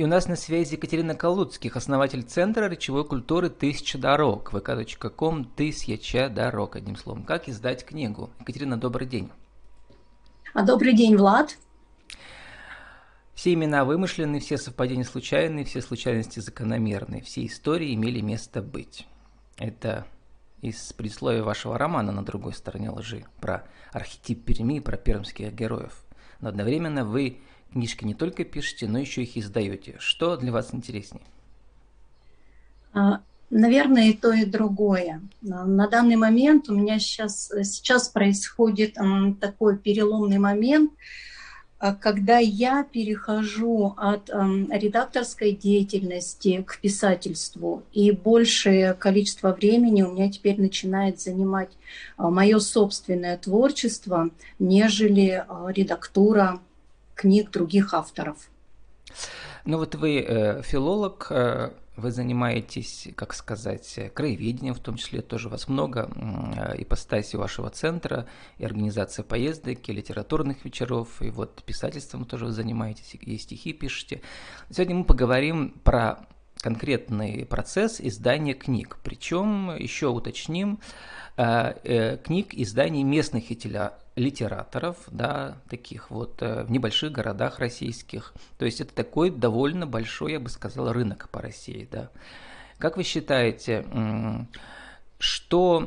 И у нас на связи Екатерина Калуцких, основатель Центра речевой культуры «Тысяча дорог», vk.com «Тысяча дорог», одним словом. Как издать книгу? Екатерина, добрый день. А добрый день, Влад. Все имена вымышлены, все совпадения случайны, все случайности закономерны, все истории имели место быть. Это из предисловия вашего романа «На другой стороне лжи» про архетип Перми, про пермских героев. Но одновременно вы книжки не только пишете, но еще их издаете. Что для вас интереснее? А, наверное, и то, и другое. На данный момент у меня сейчас, сейчас происходит такой переломный момент, а, когда я перехожу от редакторской деятельности к писательству, и большее количество времени у меня теперь начинает занимать а, мое собственное творчество, нежели редактура книг других авторов. Ну вот вы э, филолог, э, вы занимаетесь, как сказать, краеведением, в том числе тоже у вас много э, ипостаси вашего центра, и организация поездок, и литературных вечеров, и вот писательством тоже вы занимаетесь, и стихи пишете. Сегодня мы поговорим про конкретный процесс издания книг. Причем еще уточним э, э, книг изданий местных литераторов, да, таких вот э, в небольших городах российских. То есть это такой довольно большой, я бы сказал, рынок по России, да. Как вы считаете, что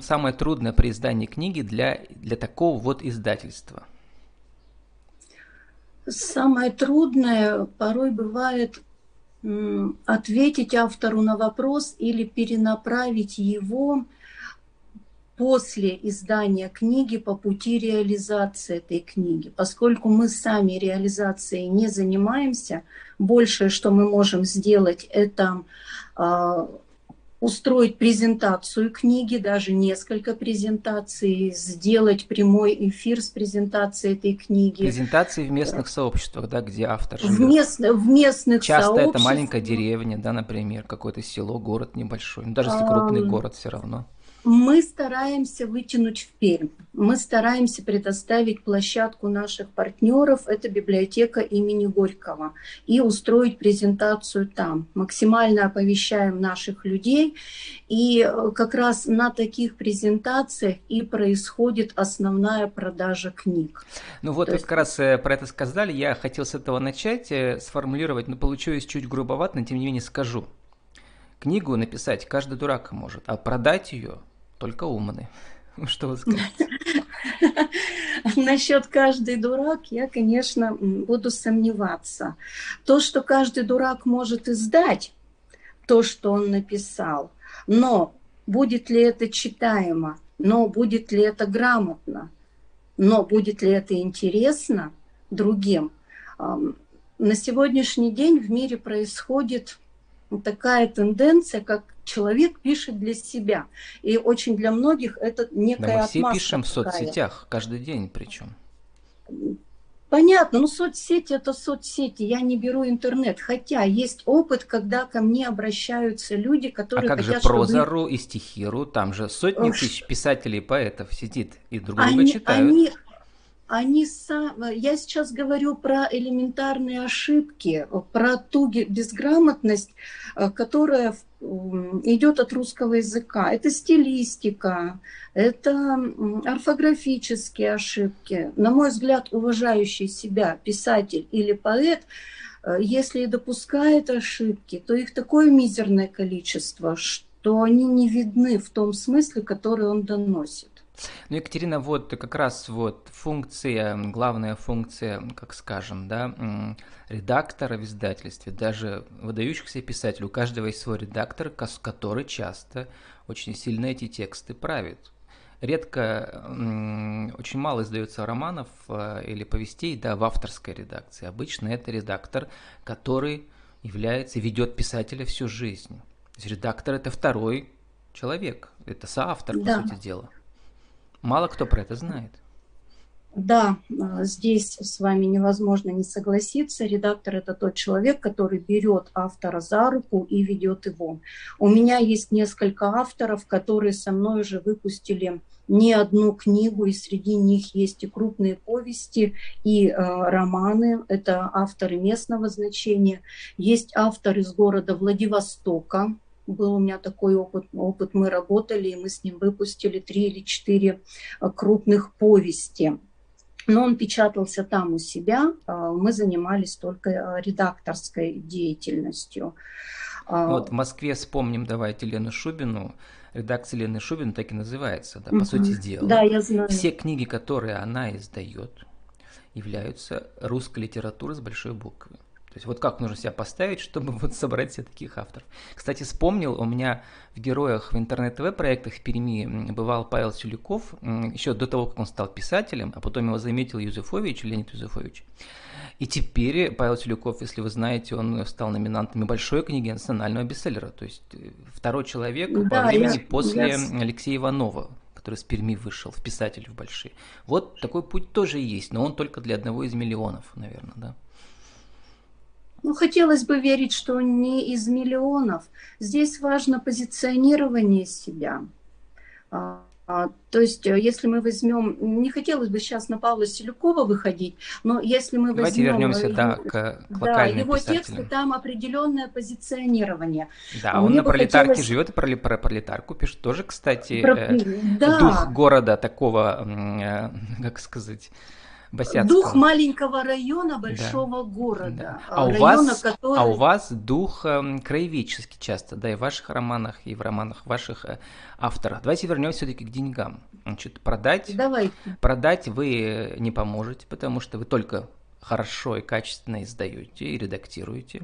самое трудное при издании книги для, для такого вот издательства? Самое трудное порой бывает ответить автору на вопрос или перенаправить его после издания книги по пути реализации этой книги. Поскольку мы сами реализацией не занимаемся, большее, что мы можем сделать, это а, устроить презентацию книги, даже несколько презентаций, сделать прямой эфир с презентацией этой книги. Презентации в местных сообществах, да, где автор живет. В, мест, в местных Часто сообществах. это маленькая деревня, да, например, какое-то село, город небольшой, ну, даже если крупный а, город все равно. Мы стараемся вытянуть в Пермь. Мы стараемся предоставить площадку наших партнеров, это библиотека имени Горького, и устроить презентацию там. Максимально оповещаем наших людей, и э, как раз на таких презентациях и происходит основная продажа книг. Ну вот То вы есть... как раз э, про это сказали, я хотел с этого начать, э, сформулировать, но получилось чуть грубовато, но тем не менее скажу. Книгу написать каждый дурак может, а продать ее только умный. Что вы скажете? Насчет каждый дурак я, конечно, буду сомневаться. То, что каждый дурак может издать, то, что он написал, но будет ли это читаемо, но будет ли это грамотно, но будет ли это интересно другим. На сегодняшний день в мире происходит такая тенденция, как человек пишет для себя. И очень для многих это некая да мы все пишем такая. в соцсетях, каждый день причем. Понятно, ну соцсети это соцсети, я не беру интернет. Хотя есть опыт, когда ко мне обращаются люди, которые А как хотят, же прозору чтобы... и стихиру? Там же сотни тысяч писателей и поэтов сидит и друг друга они, читают. Они, они сам... Я сейчас говорю про элементарные ошибки, про ту безграмотность, э, которая идет от русского языка. Это стилистика, это орфографические ошибки. На мой взгляд, уважающий себя писатель или поэт, э, если и допускает ошибки, то их такое мизерное количество, что они не видны в том смысле, который он доносит. Ну, Екатерина, вот как раз вот функция, главная функция, как скажем, да, редактора в издательстве, даже выдающихся писателей, у каждого есть свой редактор, который часто очень сильно эти тексты правит. Редко, очень мало издается романов э, или повестей да, в авторской редакции. Обычно это редактор, который является, ведет писателя всю жизнь. То есть редактор это второй человек, это соавтор, да. по сути дела. Мало кто про это знает. Да, а, здесь с вами невозможно не согласиться. Редактор это тот человек, который берет автора за руку и ведет его. У меня есть несколько авторов, которые со мной уже выпустили не одну книгу, и среди них есть и крупные повести, и э, романы. Это авторы местного значения. Есть автор из города Владивостока. Был у меня такой опыт. опыт. Мы работали, и мы с ним выпустили три или четыре э, крупных повести. Но он печатался там у себя. Э, мы занимались только э, редакторской деятельностью. А, вот в Москве вспомним, давайте, Лену Шубину. Редакция Лены Шубин так и называется, да, по сути дела. Да, я знаю. Все книги, которые она издает, являются русской литературой с большой буквы. То есть вот как нужно себя поставить, чтобы вот собрать себе таких авторов. Кстати, вспомнил, у меня в героях в интернет-ТВ проектах в Перми бывал Павел Чуликов, еще до того, как он стал писателем, а потом его заметил Юзефович, Леонид Юзефович. И теперь Павел Челюков, если вы знаете, он стал номинантом большой книги национального бестселлера. То есть э, второй человек да, по времени я, после я... Алексея Иванова, который с Перми вышел в писатель в большие. Вот такой путь тоже есть, но он только для одного из миллионов, наверное, да. Ну, хотелось бы верить, что не из миллионов. Здесь важно позиционирование себя. А, а, то есть, э, если мы возьмем, не хотелось бы сейчас на Павла Селюкова выходить, но если мы Давайте возьмем... вернемся, его, да, к, к да, его тексты, там определенное позиционирование. Да, он на пролетарке хотелось... живет и про, про пролетарку пишет тоже, кстати, про... э, да. дух города такого, э, как сказать Босяцкого. Дух маленького района большого да. города. Да. А, у вас, который... а у вас дух э, краеведческий часто, да, и в ваших романах, и в романах ваших э, авторов. Давайте вернемся все-таки к деньгам. Значит, продать, Давайте. продать вы не поможете, потому что вы только хорошо и качественно издаете и редактируете.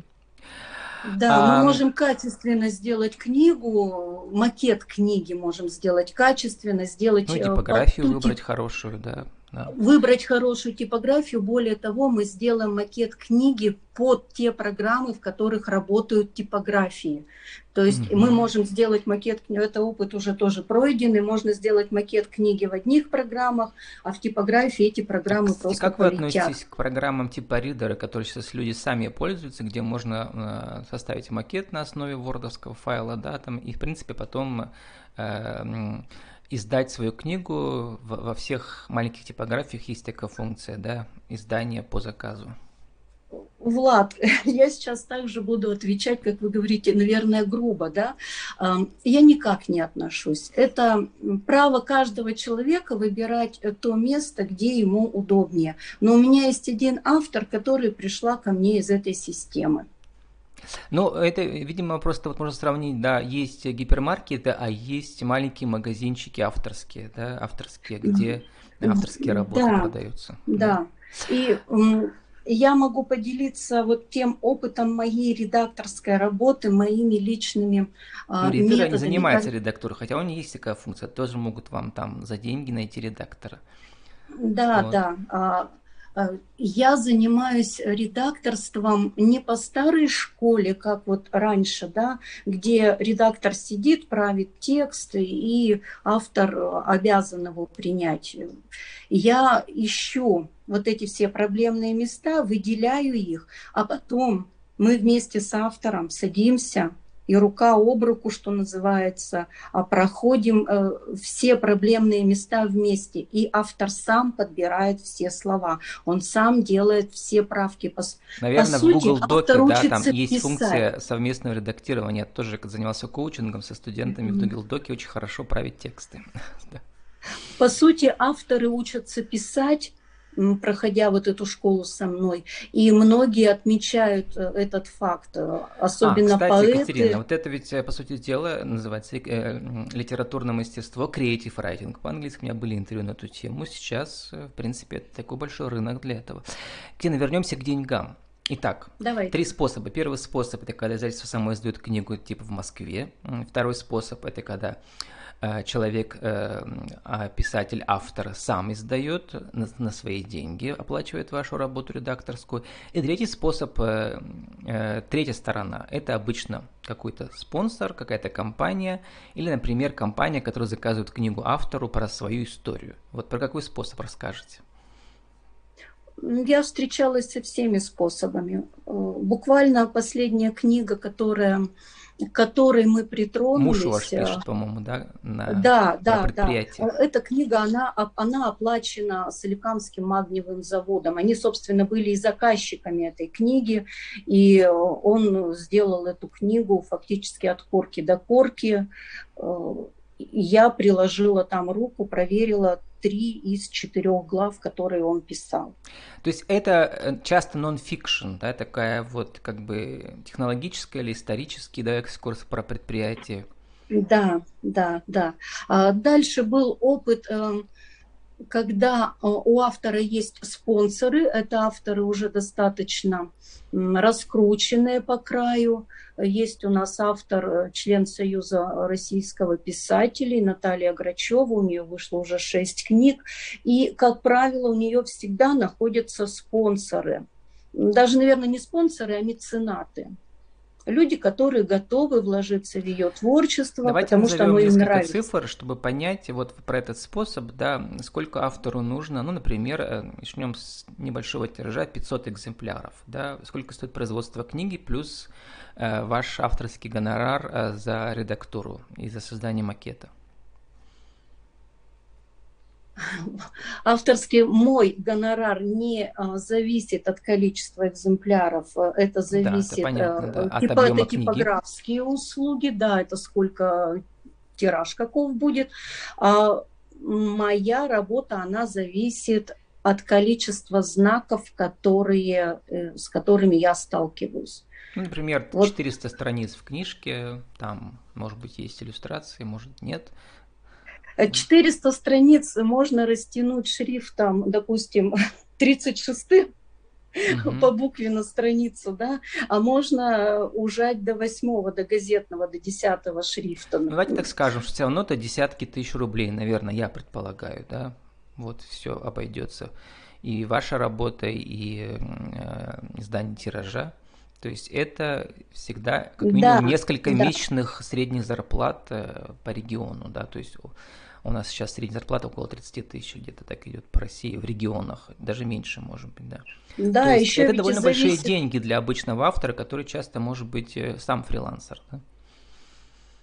Да, а, мы можем качественно сделать книгу, макет книги можем сделать качественно, сделать... Ну, э, типографию выбрать хорошую, да да. выбрать хорошую типографию. Более того, мы сделаем макет книги под те программы, в которых работают типографии. То есть mm-hmm. мы можем сделать макет, это опыт уже тоже пройденный, можно сделать макет книги в одних программах, а в типографии эти программы так, просто Как полетят. вы относитесь к программам типа Reader, которые сейчас люди сами пользуются, где можно э, составить макет на основе вордовского файла, да, там, и в принципе потом э, издать свою книгу во всех маленьких типографиях есть такая функция, да, издание по заказу. Влад, я сейчас также буду отвечать, как вы говорите, наверное, грубо, да. Я никак не отношусь. Это право каждого человека выбирать то место, где ему удобнее. Но у меня есть один автор, который пришла ко мне из этой системы. Ну, это, видимо, просто вот можно сравнить, да, есть гипермаркеты, а есть маленькие магазинчики авторские, да, авторские, где авторские работы да, продаются. Да, и я могу поделиться вот тем опытом моей редакторской работы, моими личными ну, методами. не занимается редактором, хотя у них есть такая функция, тоже могут вам там за деньги найти редактора. Да, вот. да. А, я занимаюсь редакторством не по старой школе, как вот раньше, да, где редактор сидит, правит тексты, и автор э, обязан его принять. Я ищу вот эти все проблемные места, выделяю их, а потом мы вместе с автором садимся, и рука об руку, что называется, а проходим э, все проблемные места вместе. И автор сам подбирает все слова, он сам делает все правки. По, Наверное, по сути, в Google Доке, да, там есть писать. функция совместного редактирования. Я тоже занимался коучингом со студентами mm-hmm. в Google Доке, очень хорошо править тексты. По сути, авторы учатся писать проходя вот эту школу со мной. И многие отмечают э, этот факт, э, особенно а, кстати, поэты. Екатерина, вот это ведь, э, по сути дела, называется э, литературное мастерство, creative writing. По-английски у меня были интервью на эту тему. Сейчас, в принципе, это такой большой рынок для этого. Екатерина, вернемся к деньгам. Итак, Давай. три способа. Первый способ – это когда издательство само издает книгу типа в Москве. Второй способ – это когда Э, человек, э, а, писатель, автор сам издает на свои деньги, оплачивает вашу работу редакторскую. И третий способ, э, третья сторона, это обычно какой-то спонсор, какая-то компания, или, например, компания, которая заказывает книгу автору про свою историю. Вот про какой способ расскажете? Я встречалась со всеми способами. Э, буквально последняя книга, которая к которой мы притронулись. Муж ваш пишет, по-моему, да? На, да, да, да. Эта книга, она, она оплачена Соликамским магниевым заводом. Они, собственно, были и заказчиками этой книги, и он сделал эту книгу фактически от корки до корки я приложила там руку, проверила три из четырех глав, которые он писал. То есть это э, часто нон-фикшн, да, такая вот как бы технологическая или исторический да, экскурс про предприятие? Да, да, да. А дальше был опыт эм, когда э, у автора есть спонсоры, это авторы уже достаточно раскрученные по краю. Есть у нас автор, э, член Союза российского писателей Наталья Грачева, у нее вышло уже шесть книг. И, как правило, у нее всегда находятся спонсоры. Даже, наверное, не спонсоры, а меценаты люди, которые готовы вложиться в ее творчество, Давайте потому что оно им нравится. цифр, чтобы понять вот про этот способ, да, сколько автору нужно. Ну, например, э, начнем с небольшого тиража, 500 экземпляров, да, сколько стоит производство книги плюс э, ваш авторский гонорар э, за редактуру и за создание макета. Авторский мой гонорар не а, зависит от количества экземпляров, это зависит, да, это, понятно, да. от типа, это типографские книги. услуги, да, это сколько тираж каков будет. А моя работа, она зависит от количества знаков, которые, э, с которыми я сталкиваюсь. Ну, например, 400 вот. страниц в книжке, там, может быть, есть иллюстрации, может, нет. 400 страниц можно растянуть шрифтом, допустим, 36 угу. по букве на страницу, да, а можно ужать до восьмого, до газетного, до десятого шрифта. Ну, давайте так скажем, что все равно это десятки тысяч рублей, наверное, я предполагаю, да, вот все обойдется. И ваша работа, и э, издание тиража. То есть это всегда как минимум да, несколько да. месячных средних зарплат э, по региону, да, то есть у нас сейчас средняя зарплата около 30 тысяч где-то так идет по России, в регионах, даже меньше, может быть, да. Да, То еще это довольно зависит... большие деньги для обычного автора, который часто может быть э, сам фрилансер, да?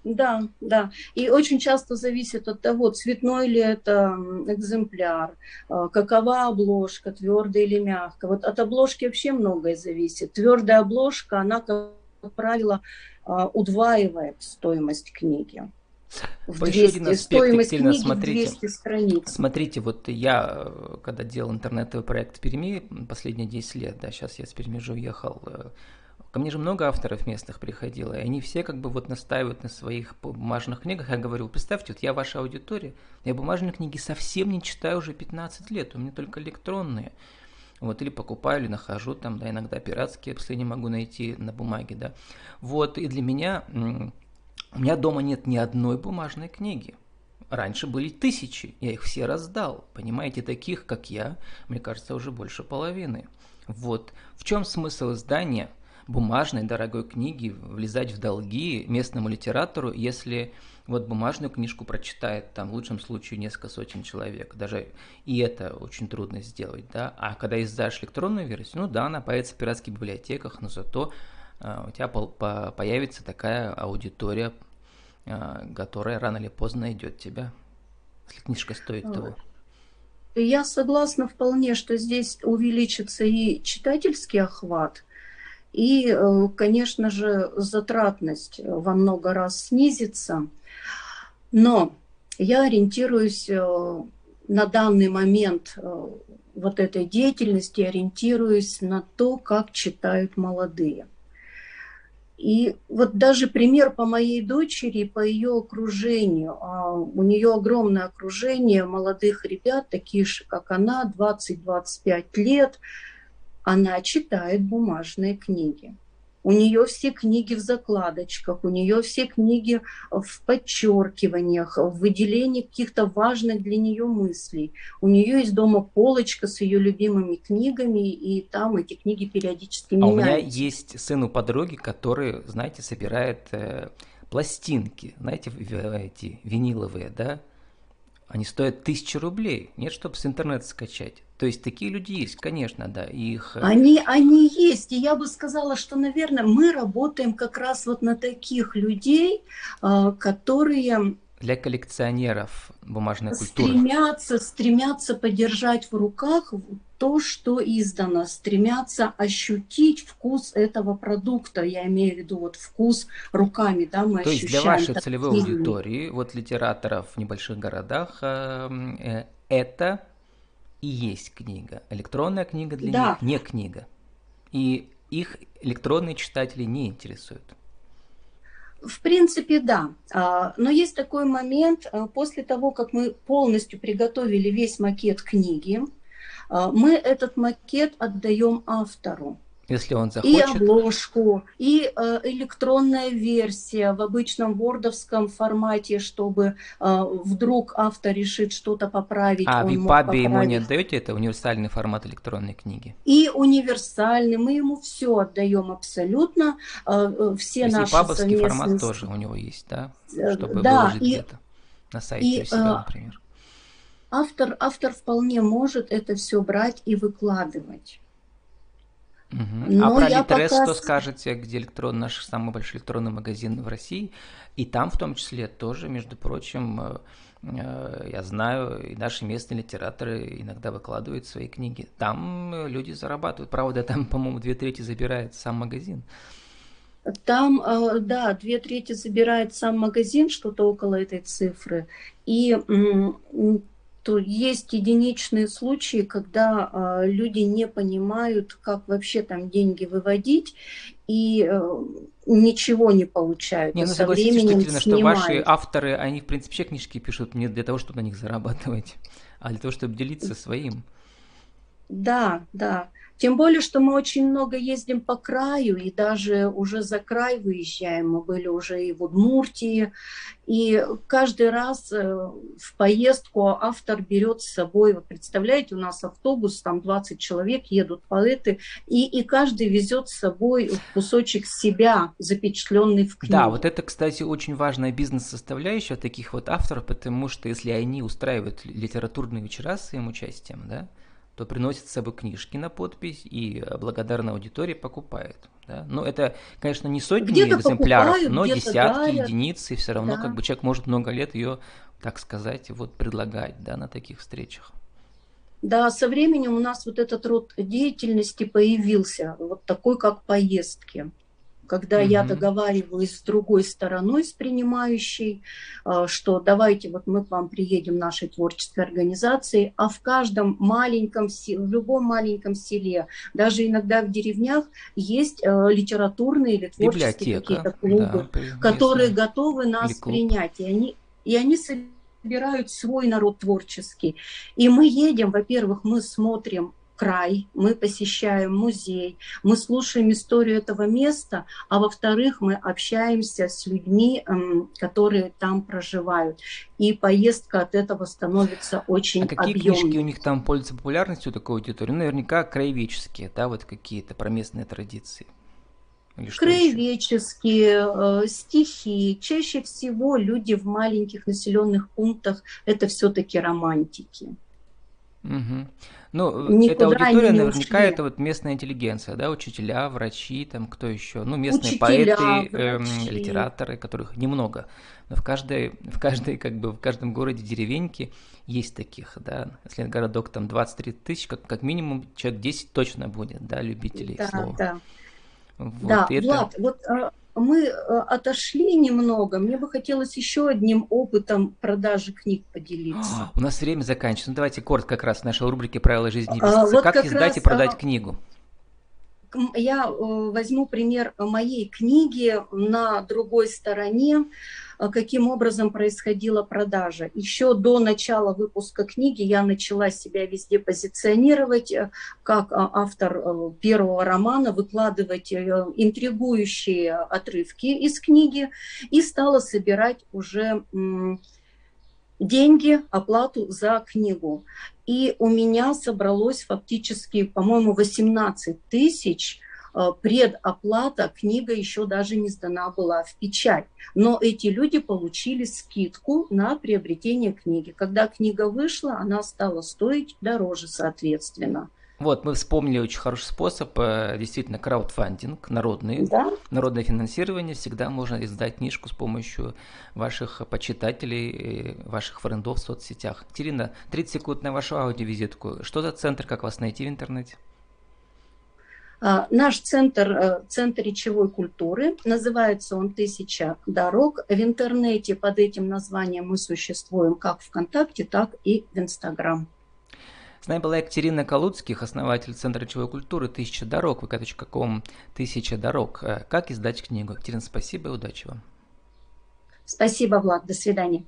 Да, да. И очень часто зависит от того, цветной ли это экземпляр, э, какова обложка, твердая или мягкая. Вот от обложки вообще многое зависит. Твердая обложка, она, как правило, э, удваивает стоимость книги в 200, еще один аспект сильно смотрите. 200 страниц. Смотрите, вот я, э, когда делал интернетовый проект в Перми, последние 10 лет, да, сейчас я с Перми же уехал, ко мне же много авторов местных приходило, и они все как бы вот настаивают на своих бумажных книгах. Я говорю, представьте, вот я ваша аудитория, я бумажные книги совсем не читаю уже 15 лет, у меня только электронные. Вот, или покупаю, или нахожу там, да, иногда пиратские, если не могу найти на бумаге, да. Вот, и для меня у меня дома нет ни одной бумажной книги. Раньше были тысячи, я их все раздал. Понимаете, таких, как я, мне кажется, уже больше половины. Вот. В чем смысл издания бумажной дорогой книги, влезать в долги местному литератору, если вот бумажную книжку прочитает там в лучшем случае несколько сотен человек. Даже и это очень трудно сделать, да. А когда издашь электронную версию, ну да, она появится в пиратских библиотеках, но зато а, у тебя появится такая аудитория, а, которая рано или поздно найдет тебя, если книжка стоит того. Я согласна вполне, что здесь увеличится и читательский охват, и, э, конечно же, затратность во много раз снизится. Но я ориентируюсь э, на данный момент э, вот этой деятельности, ориентируюсь на то, как читают молодые. И вот даже пример по моей дочери, по ее окружению. А, у нее огромное окружение молодых ребят, такие же, как она, 20-25 лет. Она читает бумажные книги. У нее все книги в закладочках, у нее все книги в подчеркиваниях, в выделении каких-то важных для нее мыслей. У нее есть дома полочка с ее любимыми книгами, и там эти книги периодически меняются. А у меня есть сын у подруги, который, знаете, собирает э, пластинки, знаете, эти виниловые, да, они стоят тысячи рублей. Нет, чтобы с интернета скачать. То есть такие люди есть, конечно, да. Их... Э, они, они есть. И я бы сказала, что, наверное, мы работаем как раз вот на таких людей, э, которые для коллекционеров бумажной культуры. Стремятся, стремятся подержать в руках то, что издано, стремятся ощутить вкус этого продукта. Я имею в виду вот вкус руками, да, мы То ощущаем. есть для вашей целевой аудитории, вот литераторов в небольших городах, эм, э, это и есть книга. Электронная книга для да. них не книга. И их электронные читатели не интересуют. В принципе, да. А, но есть такой момент, а, после того, как мы полностью приготовили весь макет книги, мы этот макет отдаем автору. Если он захочет. И обложку, и э, электронная версия в обычном вордовском формате, чтобы э, вдруг автор решит что-то поправить. А в EPUB ему не отдаете это универсальный формат электронной книги? И универсальный, мы ему все отдаем абсолютно, э, э все То наши есть совместные... формат тоже у него есть, да? Э, Чтобы да, выложить и, где-то на сайте и, у себя, э, например. Автор, автор вполне может это все брать и выкладывать. Угу. а про Литрес пока... что скажете, где электрон, наш самый большой электронный магазин в России, и там в том числе тоже, между прочим, э, э, я знаю, и наши местные литераторы иногда выкладывают свои книги. Там э, люди зарабатывают. Правда, там, по-моему, две трети забирает сам магазин. Там, да, две трети забирает сам магазин, что-то около этой цифры. И то есть единичные случаи, когда э, люди не понимают, как вообще там деньги выводить, и э, ничего не получают. Не, ну со временем что, что ваши авторы, они в принципе все книжки пишут не для того, чтобы на них зарабатывать, а для того, чтобы делиться своим. Да, да. Тем более, что мы очень много ездим по краю, и даже уже за край выезжаем. Мы были уже и в Удмуртии, и каждый раз э, в поездку автор берет с собой, вы представляете, у нас автобус, там 20 человек, едут поэты, и, и каждый везет с собой кусочек себя, запечатленный в книге. Да, вот это, кстати, очень важная бизнес-составляющая таких вот авторов, потому что если они устраивают литературные вечера с своим участием, да, то приносит с собой книжки на подпись и благодарная аудитория покупает. Да? Но это, конечно, не сотни экземпляров, но десятки дарят. единиц, и все равно да. как бы человек может много лет ее, так сказать, вот предлагать да, на таких встречах. Да, со временем у нас вот этот род деятельности появился, вот такой, как поездки когда mm-hmm. я договариваюсь с другой стороной, с принимающей, а, что давайте вот мы к вам приедем нашей творческой организации, а в каждом маленьком, в любом маленьком селе, даже иногда в деревнях есть а, литературные или творческие какие-то клубы, да, которые готовы нас принять, и они, и они собирают свой народ творческий. И мы едем, во-первых, мы смотрим край, мы посещаем музей, мы слушаем историю этого места, а во-вторых, мы общаемся с людьми, эм, которые там проживают. И поездка от этого становится очень А какие объемной. книжки у них там пользуются популярностью такой аудитории? Наверняка краеведческие, да, вот какие-то про местные традиции. Краеведческие, э, стихи. Чаще всего люди в маленьких населенных пунктах это все-таки романтики. Угу. Ну, Никуда эта аудитория наверняка ушли. это вот местная интеллигенция, да, учителя, врачи, там кто еще, ну, местные учителя, поэты, эм, литераторы, которых немного. Но в каждой, в каждой, как бы, в каждом городе, деревеньке есть таких, да. Если городок там 23 тысячи, как, как минимум человек 10 точно будет, да, любителей да, слова. Да, вот да. Это... Влад, вот а, мы э, отошли немного. Мне бы хотелось еще одним опытом продажи книг поделиться. У нас время заканчивается. Ну, давайте коротко как раз в нашей рубрике «Правила жизни писца». А, вот как, как издать раз, и продать а... книгу? Я э, возьму пример моей книги на другой стороне. А каким образом происходила продажа. Еще до начала выпуска книги я начала себя везде позиционировать э, как а, автор э, первого романа, выкладывать э, интригующие отрывки из книги и стала собирать уже деньги, оплату за книгу. И у меня собралось фактически, по-моему, 18 тысяч э, предоплата, книга еще даже не сдана была в печать. Но эти люди получили скидку на приобретение книги. Когда книга вышла, она стала стоить дороже, соответственно. Вот, мы вспомнили очень хороший способ, э, действительно, краудфандинг, народный, да? народное финансирование. Всегда можно издать книжку с помощью ваших почитателей, ваших френдов в соцсетях. Терина, 30 секунд на вашу аудиовизитку. Что за центр, как вас найти в интернете? А, наш центр, э, центр речевой культуры, называется он «Тысяча дорог». В интернете под этим названием мы существуем как ВКонтакте, так и в Инстаграм. С нами была Екатерина Калуцких, основатель Центра речевой культуры «Тысяча дорог», vk.com «Тысяча дорог». Э, как издать книгу? Екатерина, спасибо и удачи вам. Спасибо, Влад. До свидания.